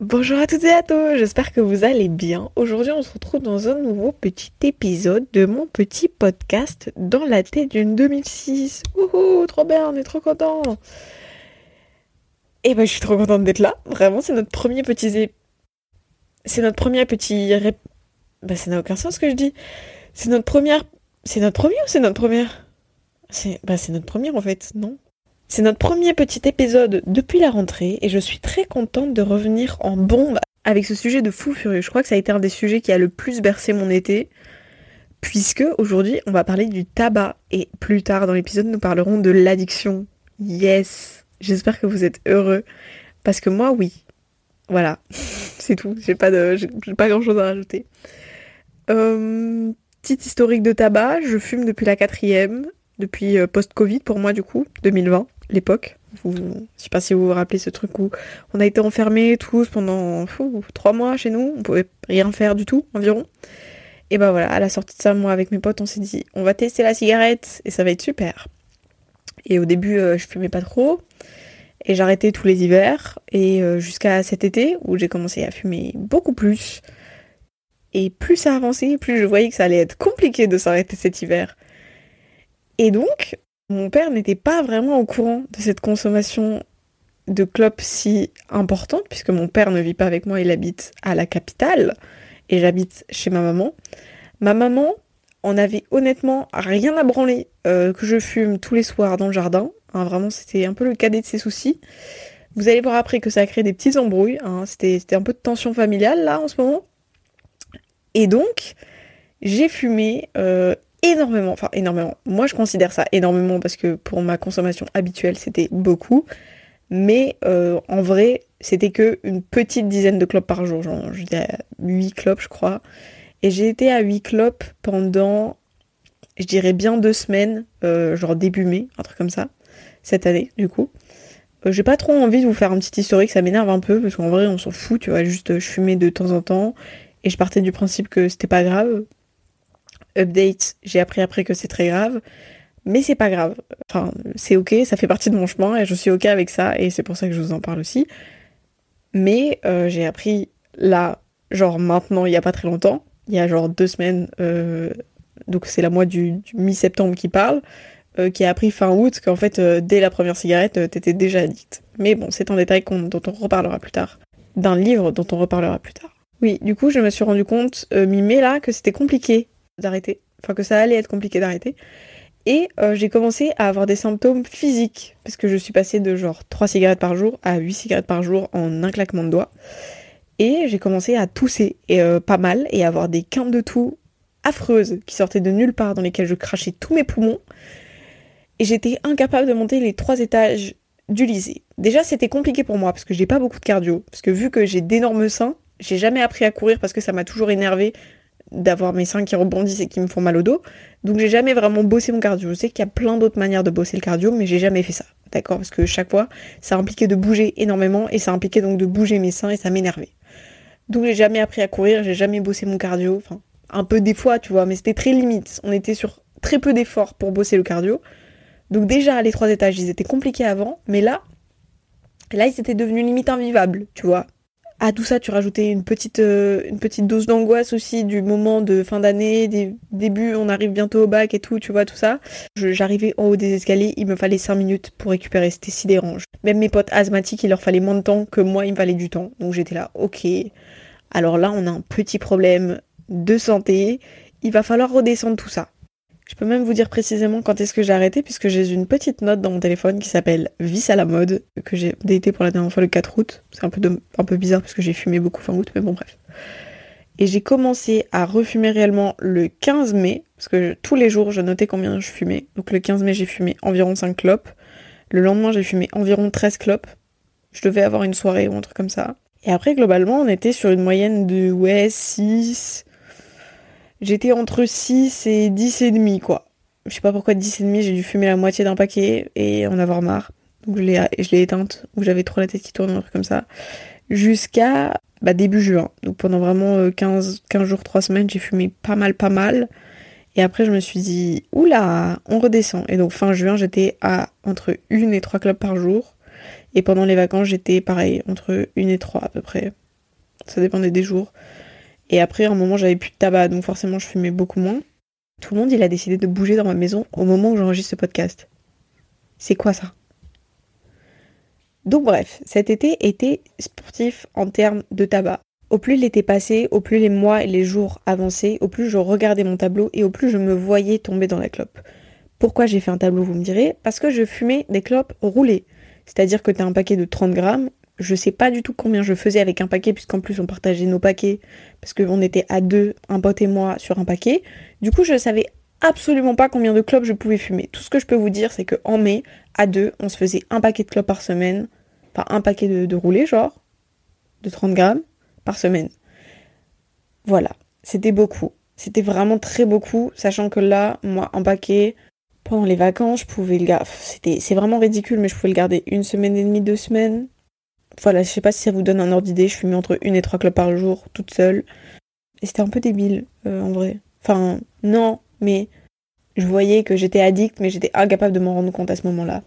Bonjour à toutes et à tous, j'espère que vous allez bien. Aujourd'hui on se retrouve dans un nouveau petit épisode de mon petit podcast dans la tête d'une 2006. Wouhou, trop bien, on est trop content. Et eh ben je suis trop contente d'être là, vraiment c'est notre premier petit... C'est notre premier petit... Bah ça n'a aucun sens ce que je dis. C'est notre première... C'est notre premier ou c'est notre première? C'est... Bah c'est notre première en fait, non? C'est notre premier petit épisode depuis la rentrée et je suis très contente de revenir en bombe avec ce sujet de fou furieux. Je crois que ça a été un des sujets qui a le plus bercé mon été puisque aujourd'hui on va parler du tabac et plus tard dans l'épisode nous parlerons de l'addiction. Yes, j'espère que vous êtes heureux parce que moi oui. Voilà, c'est tout. J'ai pas pas grand chose à rajouter. Euh, petite historique de tabac, je fume depuis la quatrième, depuis euh, post-Covid pour moi du coup, 2020 l'époque. Je sais pas si vous vous rappelez ce truc où on a été enfermés tous pendant trois mois chez nous, on pouvait rien faire du tout environ. Et ben voilà, à la sortie de ça, moi avec mes potes, on s'est dit on va tester la cigarette et ça va être super. Et au début, euh, je fumais pas trop et j'arrêtais tous les hivers et euh, jusqu'à cet été où j'ai commencé à fumer beaucoup plus. Et plus ça avançait, plus je voyais que ça allait être compliqué de s'arrêter cet hiver. Et donc, mon père n'était pas vraiment au courant de cette consommation de clopes si importante, puisque mon père ne vit pas avec moi, il habite à la capitale, et j'habite chez ma maman. Ma maman en avait honnêtement rien à branler euh, que je fume tous les soirs dans le jardin. Hein, vraiment, c'était un peu le cadet de ses soucis. Vous allez voir après que ça a créé des petites embrouilles. Hein. C'était un peu de tension familiale là en ce moment. Et donc, j'ai fumé euh, énormément, enfin énormément. Moi je considère ça énormément parce que pour ma consommation habituelle c'était beaucoup, mais euh, en vrai c'était que une petite dizaine de clopes par jour, genre j'étais à 8 clopes je crois, et j'ai été à 8 clopes pendant, je dirais bien deux semaines, euh, genre début mai, un truc comme ça, cette année du coup. Euh, j'ai pas trop envie de vous faire un petit historique, ça m'énerve un peu parce qu'en vrai on s'en fout, tu vois, juste je fumais de temps en temps. Et je partais du principe que c'était pas grave update, j'ai appris après que c'est très grave. Mais c'est pas grave. Enfin, c'est ok, ça fait partie de mon chemin et je suis ok avec ça et c'est pour ça que je vous en parle aussi. Mais euh, j'ai appris là, genre maintenant, il y a pas très longtemps, il y a genre deux semaines, euh, donc c'est la mois du, mi-septembre qui parle, euh, qui a appris fin août qu'en fait, dès la première cigarette, t'étais déjà addict. Mais bon, c'est un détail dont on reparlera plus tard. D'un livre dont on reparlera plus tard. Oui, du coup, je me suis rendu compte mi-mai là que c'était compliqué d'arrêter, enfin que ça allait être compliqué d'arrêter. Et euh, j'ai commencé à avoir des symptômes physiques, parce que je suis passée de genre 3 cigarettes par jour à 8 cigarettes par jour en un claquement de doigts. Et j'ai commencé à tousser, euh, pas mal, et à avoir des quintes de toux affreuses qui sortaient de nulle part, dans lesquelles je crachais tous mes poumons. Et j'étais incapable de monter les trois étages du lycée. Déjà, c'était compliqué pour moi, parce que j'ai pas beaucoup de cardio, parce que vu que j'ai d'énormes seins, j'ai jamais appris à courir parce que ça m'a toujours énervé d'avoir mes seins qui rebondissent et qui me font mal au dos. Donc j'ai jamais vraiment bossé mon cardio. Je sais qu'il y a plein d'autres manières de bosser le cardio, mais j'ai jamais fait ça. D'accord? Parce que chaque fois, ça impliquait de bouger énormément et ça impliquait donc de bouger mes seins et ça m'énervait. Donc j'ai jamais appris à courir, j'ai jamais bossé mon cardio. Enfin, un peu des fois, tu vois, mais c'était très limite. On était sur très peu d'efforts pour bosser le cardio. Donc déjà, les trois étages, ils étaient compliqués avant, mais là, là, ils étaient devenus limite invivables, tu vois. À tout ça, tu rajoutais une petite, euh, une petite dose d'angoisse aussi du moment de fin d'année, des débuts, on arrive bientôt au bac et tout, tu vois, tout ça. J'arrivais en haut des escaliers, il me fallait 5 minutes pour récupérer, c'était sidérant. Même mes potes asthmatiques, il leur fallait moins de temps que moi, il me fallait du temps. Donc j'étais là, ok. Alors là, on a un petit problème de santé, il va falloir redescendre tout ça. Je peux même vous dire précisément quand est-ce que j'ai arrêté, puisque j'ai une petite note dans mon téléphone qui s'appelle Vice à la mode, que j'ai daté pour la dernière fois le 4 août. C'est un peu, un peu bizarre parce que j'ai fumé beaucoup fin août, mais bon, bref. Et j'ai commencé à refumer réellement le 15 mai, parce que tous les jours je notais combien je fumais. Donc le 15 mai, j'ai fumé environ 5 clopes. Le lendemain, j'ai fumé environ 13 clopes. Je devais avoir une soirée ou un truc comme ça. Et après, globalement, on était sur une moyenne de, ouais, 6, J'étais entre 6 et 10 et demi, quoi. Je sais pas pourquoi 10 et demi, j'ai dû fumer la moitié d'un paquet et en avoir marre. Donc je l'ai, éteinte, où j'avais trop la tête qui tourne, un truc comme ça. Jusqu'à bah, début juin. Donc pendant vraiment 15, euh, 15 jours, 3 semaines, j'ai fumé pas mal, pas mal. Et après, je me suis dit, oula, on redescend. Et donc fin juin, j'étais à entre 1 et 3 clubs par jour. Et pendant les vacances, j'étais pareil, entre 1 et 3 à peu près. ça dépendait des jours. Et après, à un moment, j'avais plus de tabac, donc forcément, je fumais beaucoup moins. Tout le monde, il a décidé de bouger dans ma maison au moment où j'enregistre ce podcast. C'est quoi ça? Donc bref, cet été était sportif en termes de tabac. Au plus l'été passait, au plus les mois et les jours avançaient, au plus je regardais mon tableau et au plus je me voyais tomber dans la clope. Pourquoi j'ai fait un tableau, vous me direz? Parce que je fumais des clopes roulées. C'est-à-dire que tu as un paquet de 30 grammes. Je sais pas du tout combien je faisais avec un paquet, puisqu'en plus on partageait nos paquets, parce qu'on était à deux, un pote et moi, sur un paquet. Du coup, je savais absolument pas combien de clopes je pouvais fumer. Tout ce que je peux vous dire, c'est qu'en mai, à deux, on se faisait un paquet de clopes par semaine. Enfin, un paquet de, de roulés, genre, de 30 grammes par semaine. Voilà, c'était beaucoup. C'était vraiment très beaucoup, sachant que là, moi, un paquet, pendant les vacances, je pouvais le garder. C'est vraiment ridicule, mais je pouvais le garder une semaine et demie, deux semaines. Voilà, je sais pas si ça vous donne un ordre d'idée. Je fumais entre une et trois clopes par jour, toute seule. Et c'était un peu débile, euh, en vrai. Enfin, non, mais je voyais que j'étais addict, mais j'étais incapable de m'en rendre compte à ce moment-là.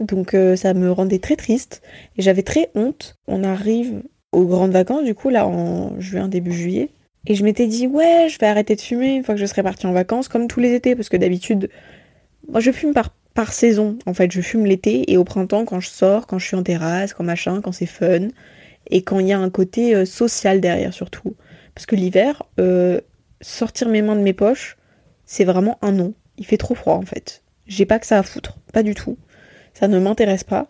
Donc euh, ça me rendait très triste et j'avais très honte. On arrive aux grandes vacances, du coup, là, en juin, début juillet. Et je m'étais dit, ouais, je vais arrêter de fumer une fois que je serai partie en vacances, comme tous les étés, parce que d'habitude, moi, je fume par, par saison. En fait, je fume l'été et au printemps, quand je sors, quand je suis en terrasse, quand machin, quand c'est fun. Et quand il y a un côté euh, social derrière, surtout. Parce que l'hiver, euh, sortir mes mains de mes poches, c'est vraiment un non. Il fait trop froid, en fait. J'ai pas que ça à foutre. Pas du tout. Ça ne m'intéresse pas.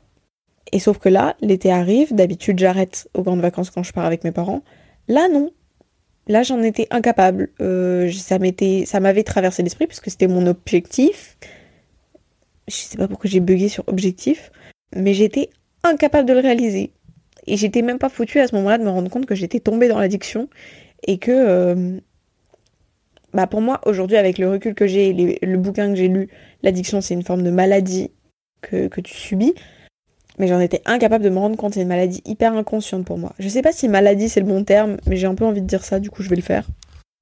Et sauf que là, l'été arrive. D'habitude, j'arrête aux grandes vacances quand je pars avec mes parents. Là, non. Là, j'en étais incapable. Euh, ça m'avait traversé l'esprit parce que c'était mon objectif je sais pas pourquoi j'ai bugué sur objectif, mais j'étais incapable de le réaliser. Et j'étais même pas foutue à ce moment-là de me rendre compte que j'étais tombée dans l'addiction et que, euh, bah pour moi, aujourd'hui, avec le recul que j'ai, le bouquin que j'ai lu, l'addiction c'est une forme de maladie que, que tu subis. Mais j'en étais incapable de me rendre compte, c'est une maladie hyper inconsciente pour moi. Je sais pas si maladie c'est le bon terme, mais j'ai un peu envie de dire ça, du coup je vais le faire.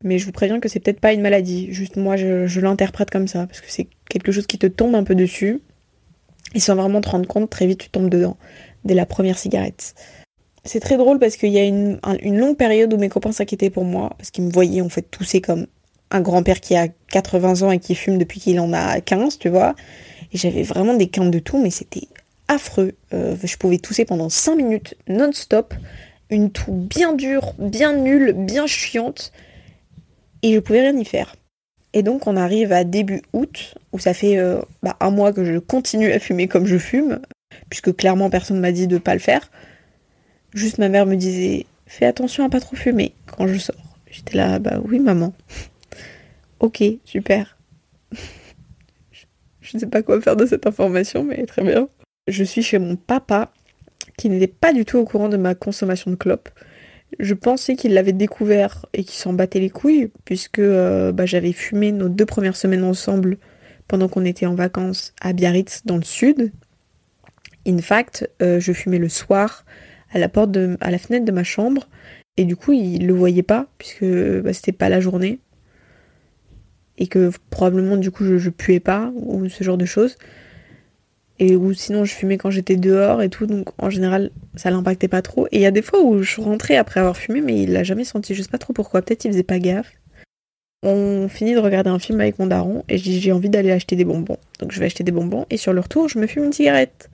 Mais je vous préviens que c'est peut-être pas une maladie, juste moi je, l'interprète comme ça, parce que c'est quelque chose qui te tombe un peu dessus, et sans vraiment te rendre compte, très vite tu tombes dedans, dès la première cigarette. C'est très drôle parce qu'il y a une, longue période où mes copains s'inquiétaient pour moi, parce qu'ils me voyaient en fait tousser comme un grand-père qui a 80 ans et qui fume depuis qu'il en a 15, tu vois. Et j'avais vraiment des quintes de tout, mais c'était affreux. Euh, je pouvais tousser pendant 5 minutes non-stop, une toux bien dure, bien nulle, bien chiante et je pouvais rien y faire. Et donc on arrive à début août, où ça fait euh, bah, un mois que je continue à fumer comme je fume, puisque clairement personne m'a dit de pas le faire. Juste ma mère me disait fais attention à pas trop fumer quand je sors. J'étais là, bah oui maman. ok, super. je ne sais pas quoi faire de cette information, mais très bien. Je suis chez mon papa, qui n'était pas du tout au courant de ma consommation de clopes. Je pensais qu'il l'avait découvert et qu'il s'en battait les couilles, puisque euh, bah, j'avais fumé nos deux premières semaines ensemble pendant qu'on était en vacances à Biarritz, dans le sud. In fact, euh, je fumais le soir à la porte de, à la fenêtre de ma chambre, et du coup, il le voyait pas, puisque bah, c'était pas la journée. Et que probablement, du coup, je, je puais pas, ou ce genre de choses et ou sinon je fumais quand j'étais dehors et tout, donc en général ça l'impactait pas trop. Et il y a des fois où je rentrais après avoir fumé, mais il l'a jamais senti, je sais pas trop pourquoi, peut-être il faisait pas gaffe. On finit de regarder un film avec mon daron et j'ai envie d'aller acheter des bonbons. Donc je vais acheter des bonbons et sur le retour je me fume une cigarette.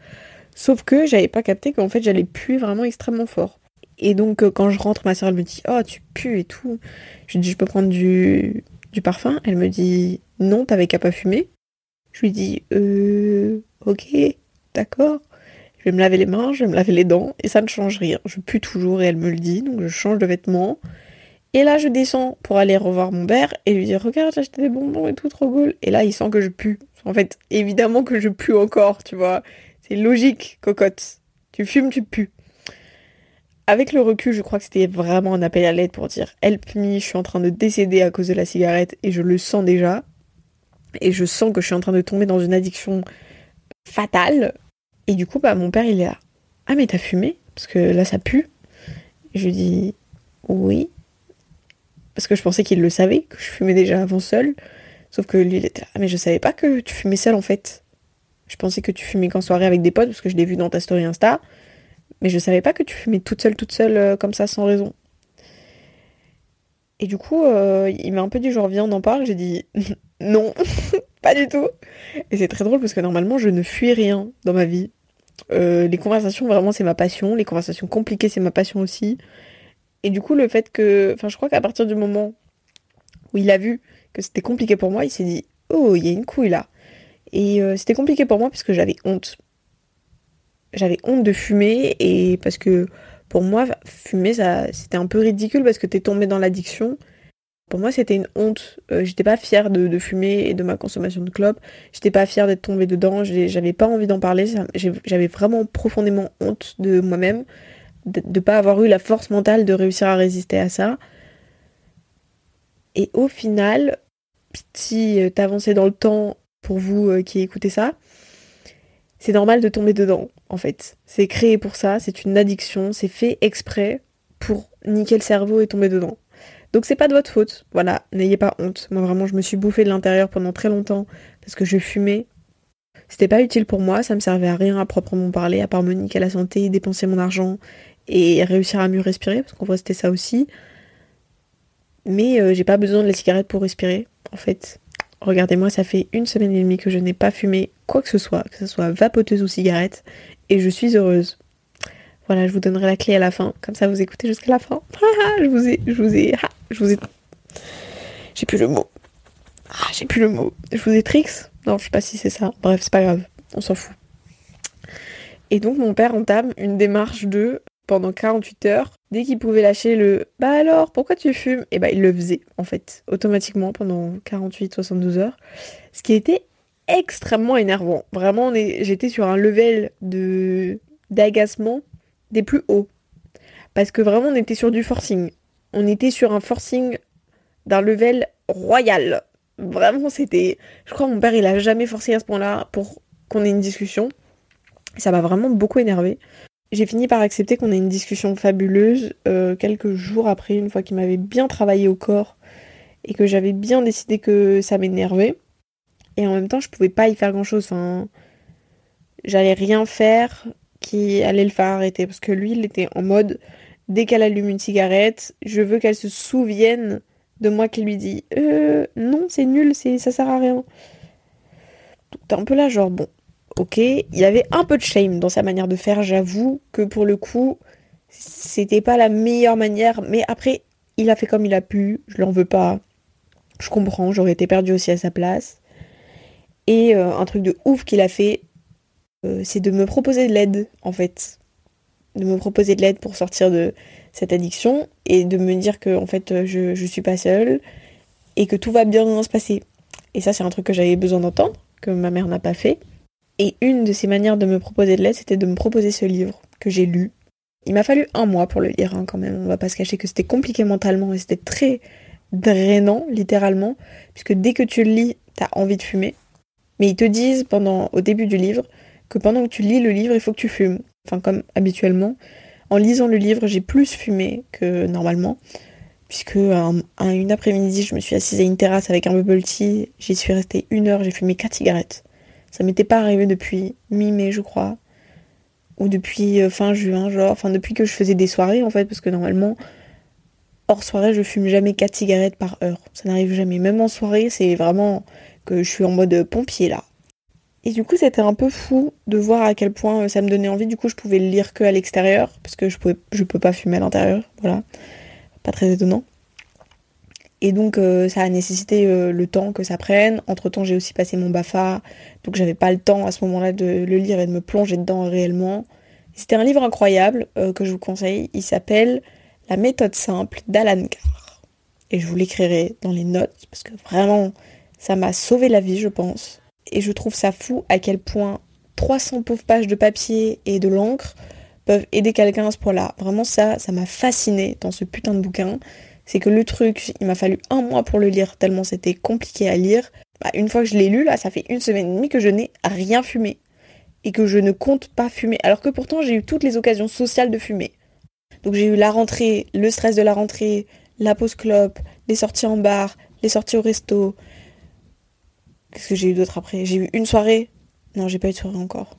Sauf que j'avais pas capté qu'en fait j'allais puer vraiment extrêmement fort. Et donc euh, quand je rentre, ma soeur elle me dit oh tu pues et tout. Je lui dis je peux prendre du, du parfum. Elle me dit non t'avais qu'à pas fumer. Je lui dis euh ok, d'accord. Je vais me laver les mains, je vais me laver les dents, et ça ne change rien. Je pue toujours, et elle me le dit, donc je change de vêtements. Et là, je descends pour aller revoir mon père et lui dire Regarde, j'ai acheté des bonbons et tout, trop cool. Et là, il sent que je pue. En fait, évidemment que je pue encore, tu vois. C'est logique, cocotte. Tu fumes, tu pues. Avec le recul, je crois que c'était vraiment un appel à l'aide pour dire Help me, je suis en train de décéder à cause de la cigarette et je le sens déjà. Et je sens que je suis en train de tomber dans une addiction fatale. Et du coup, bah, mon père, il est là. Ah, mais t'as fumé? Parce que là, ça pue. je lui dis oui. Parce que je pensais qu'il le savait, que je fumais déjà avant seul. Sauf que lui, il était là. Ah, mais je savais pas que tu fumais seul en fait. Je pensais que tu fumais qu'en soirée avec des potes, parce que je l'ai vu dans ta story Insta. mais je savais pas que tu fumais toute seule, toute seule, euh, comme ça, sans raison. Et du coup, euh, il m'a un peu dit genre viens on en parle. J'ai dit non, pas du tout. Et c'est très drôle parce que normalement je ne fuis rien dans ma vie. Euh, les conversations vraiment c'est ma passion. Les conversations compliquées c'est ma passion aussi. Et du coup le fait que, enfin je crois qu'à partir du moment où il a vu que c'était compliqué pour moi, il s'est dit oh il y a une couille là. Et euh, c'était compliqué pour moi parce que j'avais honte. J'avais honte de fumer et parce que pour moi, fumer, c'était un peu ridicule parce que t'es tombé dans l'addiction. Pour moi, c'était une honte. Euh, j'étais pas fière de, fumer et de ma consommation de clopes. J'étais pas fière d'être tombée dedans. J'avais pas envie d'en parler. J'avais vraiment profondément honte de moi-même, de, ne pas avoir eu la force mentale de réussir à résister à ça. Et au final, si euh, t'avançais dans le temps pour vous euh, qui écoutez ça, c'est normal de tomber dedans, en fait. C'est créé pour ça, c'est une addiction, c'est fait exprès pour niquer le cerveau et tomber dedans. Donc c'est pas de votre faute, voilà, n'ayez pas honte. Moi vraiment, je me suis bouffée de l'intérieur pendant très longtemps parce que je fumais. C'était pas utile pour moi, ça me servait à rien à proprement parler, à part me niquer la santé, dépenser mon argent et réussir à mieux respirer, parce qu'en vrai c'était ça aussi. Mais euh, j'ai pas besoin de la cigarette pour respirer, en fait. Regardez-moi, ça fait une semaine et demie que je n'ai pas fumé quoi que ce soit, que ce soit vapoteuse ou cigarette, et je suis heureuse. Voilà, je vous donnerai la clé à la fin, comme ça vous écoutez jusqu'à la fin. je vous ai, je vous ai, je vous ai. J'ai plus le mot. Ah, j'ai plus le mot. Je vous ai tricks Non, je sais pas si c'est ça. Bref, c'est pas grave, on s'en fout. Et donc mon père entame une démarche de pendant 48 heures. Dès qu'il pouvait lâcher le Bah alors, pourquoi tu fumes? Et eh bah il le faisait, en fait, automatiquement pendant 48-72 heures. Ce qui était extrêmement énervant. Vraiment, j'étais sur un level de d'agacement des plus hauts. Parce que vraiment, on était sur du forcing. On était sur un forcing d'un level royal. Vraiment, c'était. Je crois que mon père, il a jamais forcé à ce point-là pour qu'on ait une discussion. Ça m'a vraiment beaucoup énervé. J'ai fini par accepter qu'on ait une discussion fabuleuse euh, quelques jours après, une fois qu'il m'avait bien travaillé au corps et que j'avais bien décidé que ça m'énervait. Et en même temps, je pouvais pas y faire grand chose. J'allais rien faire qui allait le faire arrêter. Parce que lui, il était en mode dès qu'elle allume une cigarette, je veux qu'elle se souvienne de moi qui lui dit euh, non, c'est nul, c'est ça sert à rien. T'es un peu là, genre bon, ok, il y avait un peu de shame dans sa manière de faire, j'avoue que pour le coup, c'était pas la meilleure manière, mais après, il a fait comme il a pu, je l'en veux pas, je comprends, j'aurais été perdue aussi à sa place. Et euh, un truc de ouf qu'il a fait, euh, c'est de me proposer de l'aide, en fait. De me proposer de l'aide pour sortir de cette addiction et de me dire que, en fait, je, je suis pas seule et que tout va bien se passer. Et ça, c'est un truc que j'avais besoin d'entendre, que ma mère n'a pas fait. Et une de ces manières de me proposer de l'aide, c'était de me proposer ce livre que j'ai lu. Il m'a fallu un mois pour le lire, hein, quand même. On va pas se cacher que c'était compliqué mentalement et c'était très drainant, littéralement, puisque dès que tu le lis, t'as envie de fumer. Mais ils te disent pendant, au début du livre, que pendant que tu lis le livre, il faut que tu fumes. Enfin, comme habituellement. En lisant le livre, j'ai plus fumé que normalement, puisque une après-midi, je me suis assise à une terrasse avec un bubble tea. J'y suis restée une heure, j'ai fumé quatre cigarettes. Ça m'était pas arrivé depuis mi-mai, je crois. Ou depuis euh, fin juin, genre. Enfin, depuis que je faisais des soirées, en fait, parce que normalement, hors soirée, je fume jamais 4 cigarettes par heure. Ça n'arrive jamais. Même en soirée, c'est vraiment que je suis en mode pompier, là. Et du coup, c'était un peu fou de voir à quel point euh, ça me donnait envie. Du coup, je pouvais le lire que à l'extérieur, parce que je, pouvais, je peux pas fumer à l'intérieur. Voilà. Pas très étonnant. Et donc euh, ça a nécessité euh, le temps que ça prenne. Entre temps j'ai aussi passé mon BAFA, donc j'avais pas le temps à ce moment-là de le lire et de me plonger dedans réellement. C'était un livre incroyable que je vous conseille. Il s'appelle La méthode simple d'Alan Carr. Et je vous l'écrirai dans les notes parce que vraiment ça m'a sauvé la vie je pense. Et je trouve ça fou à quel point 300 pauvres pages de papier et de l'encre peuvent aider quelqu'un à ce point-là. Vraiment ça, ça m'a fasciné dans ce putain de bouquin c'est que le truc, il m'a fallu un mois pour le lire, tellement c'était compliqué à lire. Bah, une fois que je l'ai lu, là, ça fait une semaine et demie que je n'ai rien fumé. Et que je ne compte pas fumer. Alors que pourtant, j'ai eu toutes les occasions sociales de fumer. Donc j'ai eu la rentrée, le stress de la rentrée, la pause clope, les sorties en bar, les sorties au resto. Qu'est-ce que j'ai eu d'autre après? J'ai eu une soirée. Non, j'ai pas eu de soirée encore.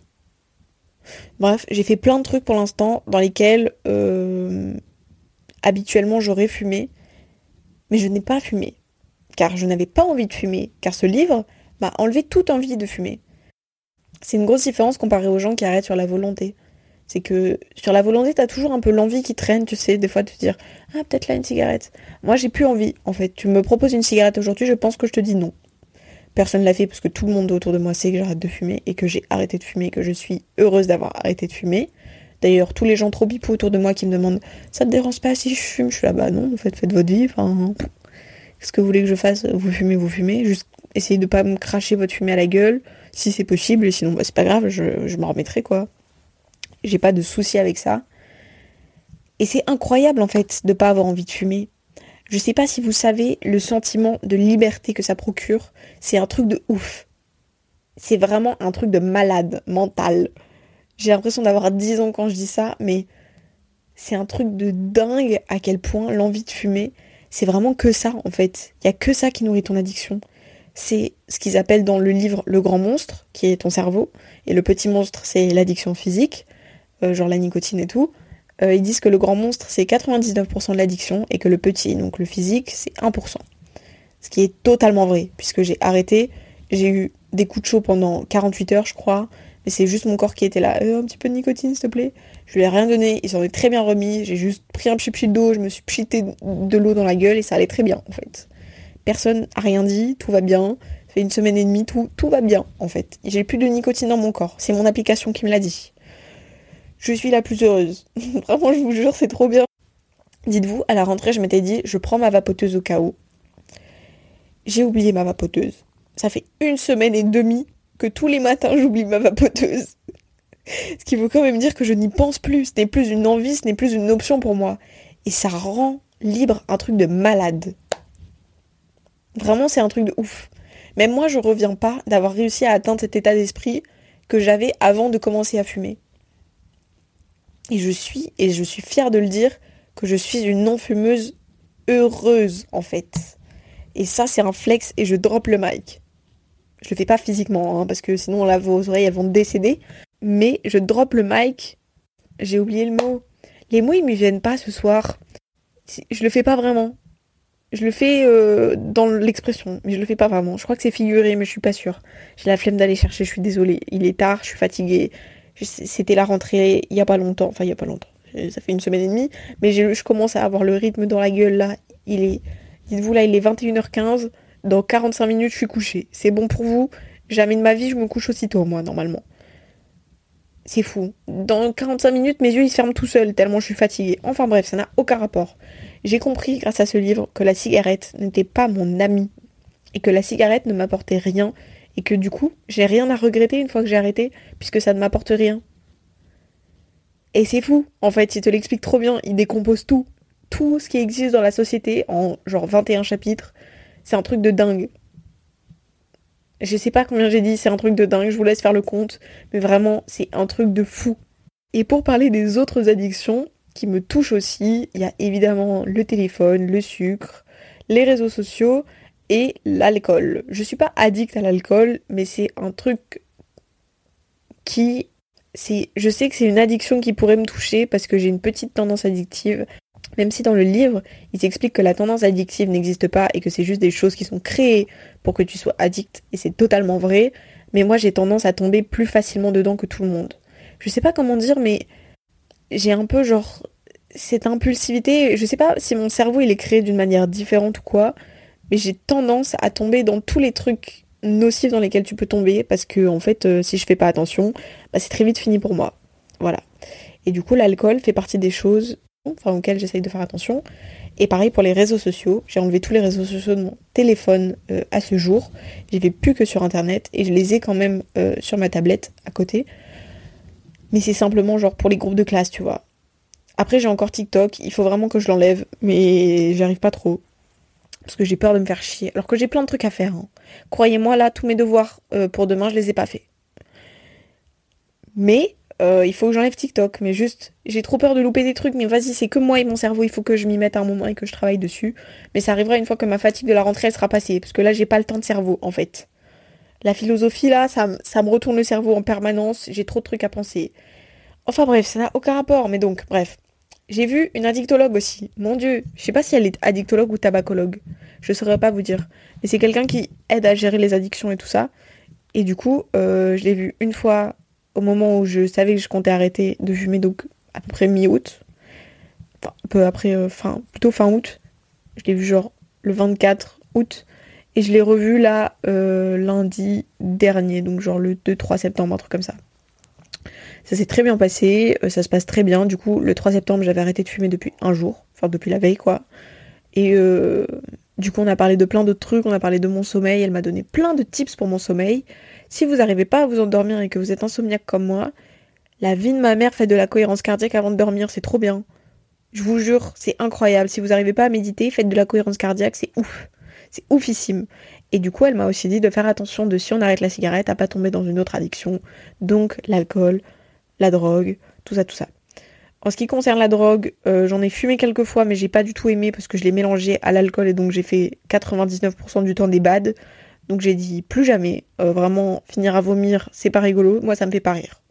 Bref, j'ai fait plein de trucs pour l'instant dans lesquels euh, habituellement j'aurais fumé, mais je n'ai pas fumé, car je n'avais pas envie de fumer, car ce livre m'a enlevé toute envie de fumer. C'est une grosse différence comparée aux gens qui arrêtent sur la volonté. C'est que sur la volonté, t'as toujours un peu l'envie qui traîne, tu sais, des fois de te dire Ah, peut-être là une cigarette. Moi, j'ai plus envie, en fait. Tu me proposes une cigarette aujourd'hui, je pense que je te dis non. Personne l'a fait parce que tout le monde autour de moi sait que j'arrête de fumer et que j'ai arrêté de fumer, que je suis heureuse d'avoir arrêté de fumer. D'ailleurs, tous les gens trop bipous autour de moi qui me demandent Ça te dérange pas si je fume? Je suis là, bah non, en fait, faites votre vie. Enfin, qu'est-ce que vous voulez que je fasse? Vous fumez, vous fumez. Juste essayez de pas me cracher votre fumée à la gueule, si c'est possible. Et sinon, bah, c'est pas grave, je, je m'en remettrai, quoi. J'ai pas de souci avec ça. Et c'est incroyable, en fait, de pas avoir envie de fumer. Je sais pas si vous savez le sentiment de liberté que ça procure. C'est un truc de ouf. C'est vraiment un truc de malade mental. J'ai l'impression d'avoir 10 ans quand je dis ça, mais c'est un truc de dingue à quel point l'envie de fumer, c'est vraiment que ça en fait. Il y a que ça qui nourrit ton addiction. C'est ce qu'ils appellent dans le livre le grand monstre, qui est ton cerveau, et le petit monstre, c'est l'addiction physique, euh, genre la nicotine et tout. Euh, ils disent que le grand monstre, c'est 99% de l'addiction et que le petit, donc le physique, c'est 1%. Ce qui est totalement vrai, puisque j'ai arrêté, j'ai eu des coups de chaud pendant 48 heures, je crois, mais c'est juste mon corps qui était là. Euh, un petit peu de nicotine, s'il te plaît. Je lui ai rien donné, il s'en est très bien remis, j'ai juste pris un pchit d'eau, je me suis pchité de l'eau dans la gueule et ça allait très bien, en fait. Personne a rien dit, tout va bien. Ça fait une semaine et demie, tout va bien, en fait. J'ai plus de nicotine dans mon corps, c'est mon application qui me l'a dit je suis la plus heureuse. Vraiment, je vous jure, c'est trop bien. Dites-vous, à la rentrée, je m'étais dit, je prends ma vapoteuse au cas où. J'ai oublié ma vapoteuse. Ça fait une semaine et demie que tous les matins, j'oublie ma vapoteuse. Ce qui veut quand même dire que je n'y pense plus. Ce n'est plus une envie, ce n'est plus une option pour moi. Et ça rend libre un truc de malade. Vraiment, c'est un truc de ouf. Même moi, je reviens pas d'avoir réussi à atteindre cet état d'esprit que j'avais avant de commencer à fumer. Et je suis, et je suis fière de le dire, que je suis une non-fumeuse heureuse en fait. Et ça, c'est un flex et je drop le mic. Je le fais pas physiquement, hein, parce que sinon là, vos oreilles elles vont décéder. Mais je drop le mic. J'ai oublié le mot. Les mots ils me viennent pas ce soir. Je le fais pas vraiment. Je le fais euh, dans l'expression, mais je le fais pas vraiment. Je crois que c'est figuré, mais je suis pas sûre. J'ai la flemme d'aller chercher, je suis désolée. Il est tard, je suis fatiguée. C'était la rentrée il y a pas longtemps, enfin il y a pas longtemps, ça fait une semaine et demie, mais je commence à avoir le rythme dans la gueule là. Il est, dites-vous là, il est 21h15, dans 45 minutes je suis couché. C'est bon pour vous? Jamais de ma vie je me couche aussitôt moi normalement. C'est fou. Dans 45 minutes mes yeux ils se ferment tout seuls tellement je suis fatiguée. Enfin bref, ça n'a aucun rapport. J'ai compris grâce à ce livre que la cigarette n'était pas mon ami et que la cigarette ne m'apportait rien et que du coup, j'ai rien à regretter une fois que j'ai arrêté, puisque ça ne m'apporte rien. Et c'est fou, en fait, il te l'explique trop bien, il décompose tout. Tout ce qui existe dans la société en genre 21 chapitres. C'est un truc de dingue. Je sais pas combien j'ai dit, c'est un truc de dingue, je vous laisse faire le compte, mais vraiment, c'est un truc de fou. Et pour parler des autres addictions qui me touchent aussi, il y a évidemment le téléphone, le sucre, les réseaux sociaux, et l'alcool. Je suis pas addict à l'alcool, mais c'est un truc qui c'est je sais que c'est une addiction qui pourrait me toucher parce que j'ai une petite tendance addictive. Même si dans le livre, il s'explique que la tendance addictive n'existe pas et que c'est juste des choses qui sont créées pour que tu sois addict et c'est totalement vrai, mais moi j'ai tendance à tomber plus facilement dedans que tout le monde. Je sais pas comment dire mais j'ai un peu genre cette impulsivité, je sais pas si mon cerveau il est créé d'une manière différente ou quoi, mais j'ai tendance à tomber dans tous les trucs nocifs dans lesquels tu peux tomber parce que en fait euh, si je fais pas attention bah, c'est très vite fini pour moi. Voilà. Et du coup l'alcool fait partie des choses auxquelles j'essaye de faire attention. Et pareil pour les réseaux sociaux. J'ai enlevé tous les réseaux sociaux de mon téléphone euh, à ce jour. J'y vais plus que sur internet et je les ai quand même euh, sur ma tablette à côté. Mais c'est simplement genre pour les groupes de classe tu vois. Après j'ai encore TikTok. Il faut vraiment que je l'enlève mais j'arrive pas trop parce que j'ai peur de me faire chier. Alors que j'ai plein de trucs à faire. Hein. Croyez-moi, là, tous mes devoirs euh, pour demain, je les ai pas faits. Mais euh, il faut que j'enlève TikTok. Mais juste, j'ai trop peur de louper des trucs. Mais vas-y, c'est que moi et mon cerveau. Il faut que je m'y mette un moment et que je travaille dessus. Mais ça arrivera une fois que ma fatigue de la rentrée sera passée. Parce que là, j'ai pas le temps de cerveau, en fait. La philosophie, là, ça, ça me retourne le cerveau en permanence. J'ai trop de trucs à penser. Enfin bref, ça n'a aucun rapport, mais donc, bref. J'ai vu une addictologue aussi. Mon dieu, je sais pas si elle est addictologue ou tabacologue. Je saurais pas vous dire. Mais c'est quelqu'un qui aide à gérer les addictions et tout ça. Et du coup, euh, je l'ai vu une fois au moment où je savais que je comptais arrêter de fumer, donc à peu près mi-août. Enfin, un peu après, euh, plutôt fin août. Je l'ai vu genre le 24 août. Et je l'ai revu là euh, lundi dernier, donc genre le 2-3 septembre, un truc comme ça. Ça s'est très bien passé, euh, ça se passe très bien. Du coup, le 3 septembre, j'avais arrêté de fumer depuis un jour, enfin depuis la veille quoi. Et euh, du coup, on a parlé de plein d'autres trucs, on a parlé de mon sommeil, elle m'a donné plein de tips pour mon sommeil. Si vous n'arrivez pas à vous endormir et que vous êtes insomniaque comme moi, la vie de ma mère fait de la cohérence cardiaque avant de dormir, c'est trop bien. Je vous jure, c'est incroyable. Si vous n'arrivez pas à méditer, faites de la cohérence cardiaque, c'est ouf. C'est oufissime. Et du coup, elle m'a aussi dit de faire attention de si on arrête la cigarette à pas tomber dans une autre addiction, donc l'alcool, la drogue, tout ça, tout ça. En ce qui concerne la drogue, euh, j'en ai fumé quelques fois, mais j'ai pas du tout aimé parce que je l'ai mélangé à l'alcool et donc j'ai fait 99% du temps des bads. Donc j'ai dit plus jamais. Euh, vraiment, finir à vomir, c'est pas rigolo. Moi, ça me fait pas rire.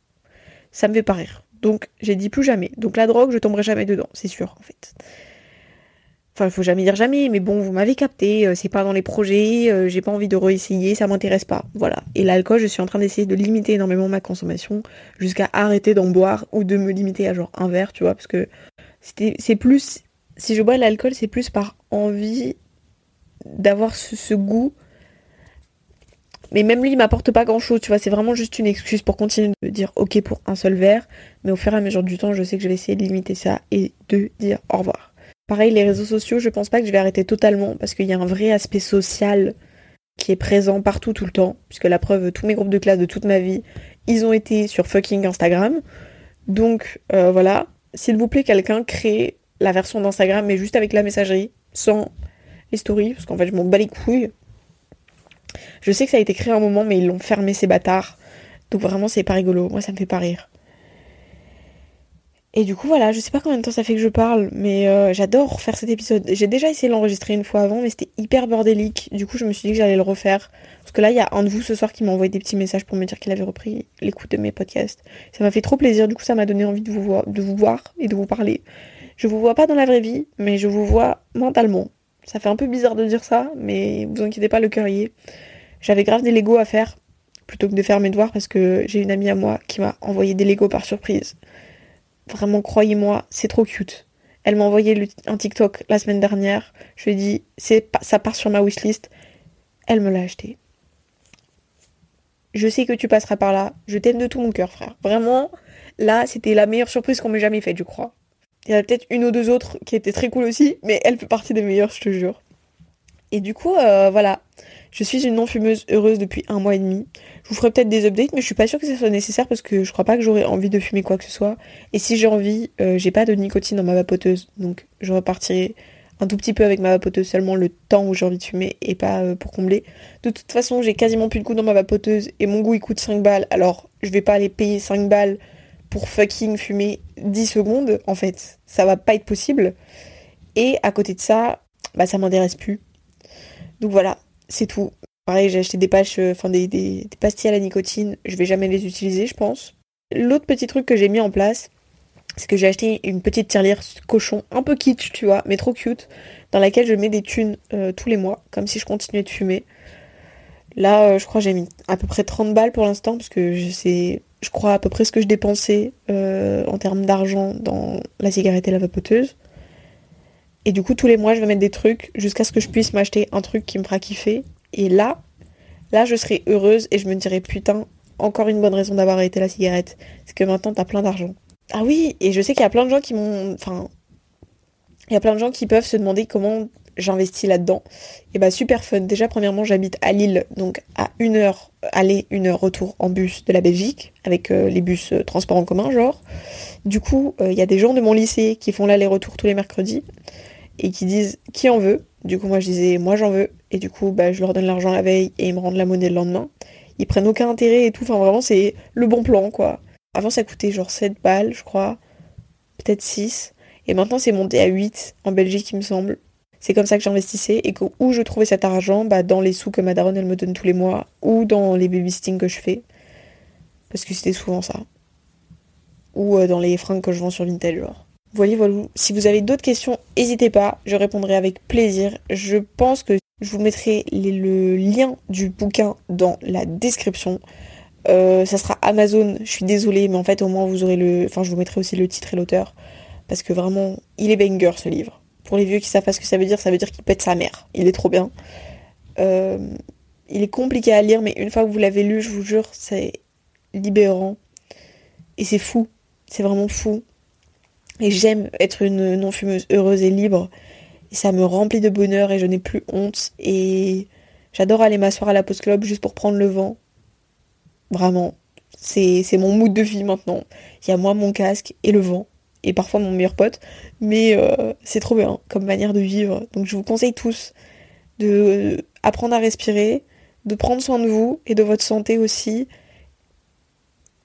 Ça me fait pas rire. Donc j'ai dit plus jamais. Donc la drogue, je tomberai jamais dedans, c'est sûr en fait. Enfin, il faut jamais dire jamais, mais bon, vous m'avez capté, euh, c'est pas dans les projets, euh, j'ai pas envie de réessayer, ça m'intéresse pas. Voilà. Et l'alcool, je suis en train d'essayer de limiter énormément ma consommation jusqu'à arrêter d'en boire ou de me limiter à genre un verre, tu vois, parce que c'est plus. Si je bois l'alcool, c'est plus par envie d'avoir ce, goût. Mais même lui, il m'apporte pas grand chose, tu vois, c'est vraiment juste une excuse pour continuer de dire ok pour un seul verre. Mais au fur et à mesure du temps, je sais que je vais essayer de limiter ça et de dire au revoir. Pareil, les réseaux sociaux, je pense pas que je vais arrêter totalement parce qu'il y a un vrai aspect social qui est présent partout tout le temps. Puisque la preuve, tous mes groupes de classe de toute ma vie, ils ont été sur fucking Instagram. Donc euh, voilà, s'il vous plaît, quelqu'un crée la version d'Instagram, mais juste avec la messagerie, sans les stories, parce qu'en fait, je m'en bats les couilles. Je sais que ça a été créé un moment, mais ils l'ont fermé, ces bâtards. Donc vraiment, c'est pas rigolo. Moi, ça me fait pas rire. Et du coup, voilà, je sais pas combien de temps ça fait que je parle, mais euh, j'adore faire cet épisode. J'ai déjà essayé de l'enregistrer une fois avant, mais c'était hyper bordélique. Du coup, je me suis dit que j'allais le refaire. Parce que là, il y a un de vous ce soir qui m'a envoyé des petits messages pour me dire qu'il avait repris l'écoute de mes podcasts. Ça m'a fait trop plaisir, du coup, ça m'a donné envie de vous, voir, de vous voir et de vous parler. Je vous vois pas dans la vraie vie, mais je vous vois mentalement. Ça fait un peu bizarre de dire ça, mais vous inquiétez pas, le cœur y est. J'avais grave des Lego à faire, plutôt que de faire mes devoirs, parce que j'ai une amie à moi qui m'a envoyé des Lego par surprise. Vraiment, croyez-moi, c'est trop cute. Elle m'a envoyé un TikTok la semaine dernière. Je lui ai dit, ça part sur ma wishlist. Elle me l'a acheté. Je sais que tu passeras par là. Je t'aime de tout mon cœur, frère. Vraiment, là, c'était la meilleure surprise qu'on m'ait jamais faite, je crois. Il y en a peut-être une ou deux autres qui étaient très cool aussi, mais elle fait partie des meilleures, je te jure. Et du coup, euh, voilà. Je suis une non-fumeuse heureuse depuis un mois et demi. Je vous ferai peut-être des updates, mais je suis pas sûre que ce soit nécessaire parce que je crois pas que j'aurai envie de fumer quoi que ce soit. Et si j'ai envie, euh, j'ai pas de nicotine dans ma vapoteuse. Donc je repartirai un tout petit peu avec ma vapoteuse seulement le temps où j'ai envie de fumer et pas euh, pour combler. De toute façon, j'ai quasiment plus de goût dans ma vapoteuse et mon goût il coûte 5 balles. Alors je vais pas aller payer 5 balles pour fucking fumer 10 secondes. En fait, ça va pas être possible. Et à côté de ça, bah ça m'intéresse plus. Donc voilà, c'est tout. Pareil, j'ai acheté des patchs, euh, enfin des, des, pastilles à la nicotine. Je vais jamais les utiliser, je pense. L'autre petit truc que j'ai mis en place, c'est que j'ai acheté une petite tirelire cochon, un peu kitsch, tu vois, mais trop cute, dans laquelle je mets des thunes euh, tous les mois, comme si je continuais de fumer. Là, euh, je crois que j'ai mis à peu près 30 balles pour l'instant, parce que sais, je crois, à peu près ce que je dépensais en termes d'argent dans la cigarette et la vapoteuse. Et du coup, tous les mois, je vais mettre des trucs jusqu'à ce que je puisse m'acheter un truc qui me fera kiffer. Et là, là, je serai heureuse et je me dirai putain, encore une bonne raison d'avoir arrêté la cigarette. C'est que maintenant, t'as plein d'argent. Ah oui, et je sais qu'il y a plein de gens qui m'ont. Enfin. Il y a plein de gens qui peuvent se demander comment j'investis là-dedans. Et bah, super fun. Déjà, premièrement, j'habite à Lille, donc à une heure aller, une heure retour en bus de la Belgique, avec euh, les bus euh, transport en commun, genre. Du coup, euh, il y a des gens de mon lycée qui font l'aller-retour tous les mercredis et qui disent qui en veut. Du coup, moi je disais moi j'en veux. Et du coup, bah, je leur donne l'argent la veille et ils me rendent la monnaie le lendemain. Ils prennent aucun intérêt et tout. Enfin, vraiment, c'est le bon plan quoi. Avant, ça coûtait genre 7 balles, je crois. Peut-être 6. Et maintenant, c'est monté à 8 en Belgique, il me semble. C'est comme ça que j'investissais et que où je trouvais cet argent, bah, dans les sous que ma daronne elle me donne tous les mois ou dans les babysitting que je fais. Parce que c'était souvent ça. ou dans les fringues que je vends sur Vinted, genre. Voilà, voilà. Si vous avez d'autres questions, n'hésitez pas, je répondrai avec plaisir. Je pense que je vous mettrai le lien du bouquin dans la description. ça sera Amazon, je suis désolée, mais en fait au moins vous aurez le. Enfin je vous mettrai aussi le titre et l'auteur. Parce que vraiment, il est banger ce livre. Pour les vieux qui savent pas ce que ça veut dire, ça veut dire qu'il pète sa mère. Il est trop bien. Euh, il est compliqué à lire, mais une fois que vous l'avez lu, je vous jure, c'est libérant. Et c'est fou. C'est vraiment fou. Et j'aime être une non-fumeuse heureuse et libre. Ça me remplit de bonheur et je n'ai plus honte. Et j'adore aller m'asseoir à la post club juste pour prendre le vent. Vraiment. C'est mon mood de vie maintenant. Il y a moi, mon casque et le vent et parfois mon meilleur pote. Mais euh, c'est trop bien comme manière de vivre. Donc je vous conseille tous de apprendre à respirer, de prendre soin de vous et de votre santé aussi.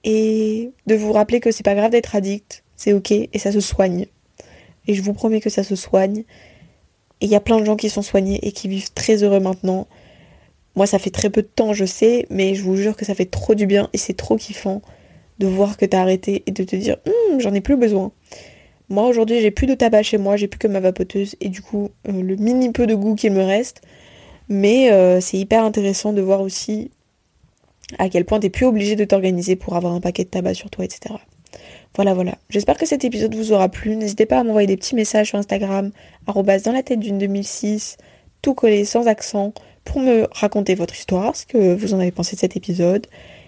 Et de vous rappeler que c'est pas grave d'être addict, c'est ok et ça se soigne. Et je vous promets que ça se soigne. Et il y a plein de gens qui sont soignés et qui vivent très heureux maintenant. Moi, ça fait très peu de temps, je sais, mais je vous jure que ça fait trop du bien et c'est trop kiffant de voir que t'as arrêté et de te dire hum, j'en ai plus besoin. Moi aujourd'hui j'ai plus de tabac chez moi, j'ai plus que ma vapoteuse et du coup euh, le mini peu de goût qu'il me reste. Mais euh, c'est hyper intéressant de voir aussi à quel point t'es plus obligé de t'organiser pour avoir un paquet de tabac sur toi, etc. Voilà, voilà. J'espère que cet épisode vous aura plu. N'hésitez pas à m'envoyer des petits messages sur Instagram, dans la tête d'une 2006, tout collé sans accent, pour me raconter votre histoire, ce que vous en avez pensé de cet épisode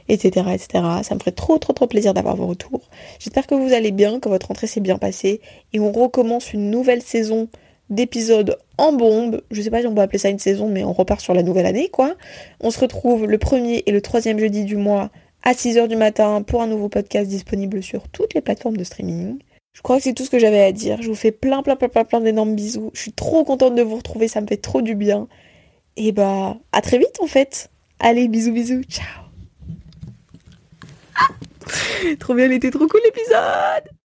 etc., etc. Ça me ferait trop, trop, trop plaisir d'avoir vos retours. J'espère que vous allez bien, que votre rentrée s'est bien passée, et on recommence une nouvelle saison d'épisodes en bombe. Je sais pas si on peut appeler ça une saison, mais on repart sur la nouvelle année, quoi. On se retrouve le premier et le troisième jeudi du mois à 6h du matin pour un nouveau podcast disponible sur toutes les plateformes de streaming. Je crois que c'est tout ce que j'avais à dire. Je vous fais plein, plein, plein, plein, plein d'énormes bisous. Je suis trop contente de vous retrouver, ça me fait trop du bien. Et bah, à très vite en fait. Allez, bisous, bisous, ciao trop bien, il était trop cool l'épisode